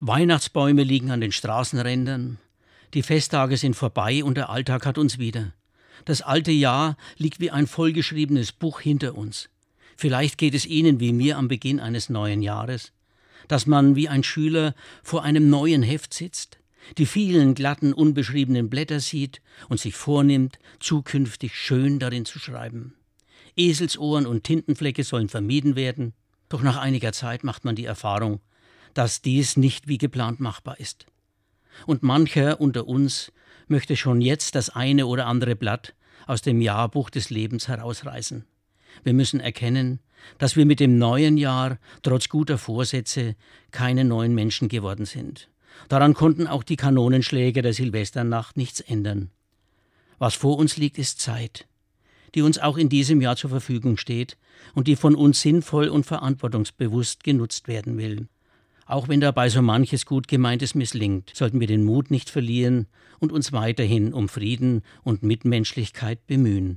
Weihnachtsbäume liegen an den Straßenrändern, die Festtage sind vorbei und der Alltag hat uns wieder. Das alte Jahr liegt wie ein vollgeschriebenes Buch hinter uns. Vielleicht geht es Ihnen wie mir am Beginn eines neuen Jahres, dass man wie ein Schüler vor einem neuen Heft sitzt, die vielen glatten, unbeschriebenen Blätter sieht und sich vornimmt, zukünftig schön darin zu schreiben. Eselsohren und Tintenflecke sollen vermieden werden, doch nach einiger Zeit macht man die Erfahrung, dass dies nicht wie geplant machbar ist. Und mancher unter uns möchte schon jetzt das eine oder andere Blatt aus dem Jahrbuch des Lebens herausreißen. Wir müssen erkennen, dass wir mit dem neuen Jahr trotz guter Vorsätze keine neuen Menschen geworden sind. Daran konnten auch die Kanonenschläge der Silvesternacht nichts ändern. Was vor uns liegt, ist Zeit, die uns auch in diesem Jahr zur Verfügung steht und die von uns sinnvoll und verantwortungsbewusst genutzt werden will. Auch wenn dabei so manches gut gemeintes misslingt, sollten wir den Mut nicht verlieren und uns weiterhin um Frieden und Mitmenschlichkeit bemühen.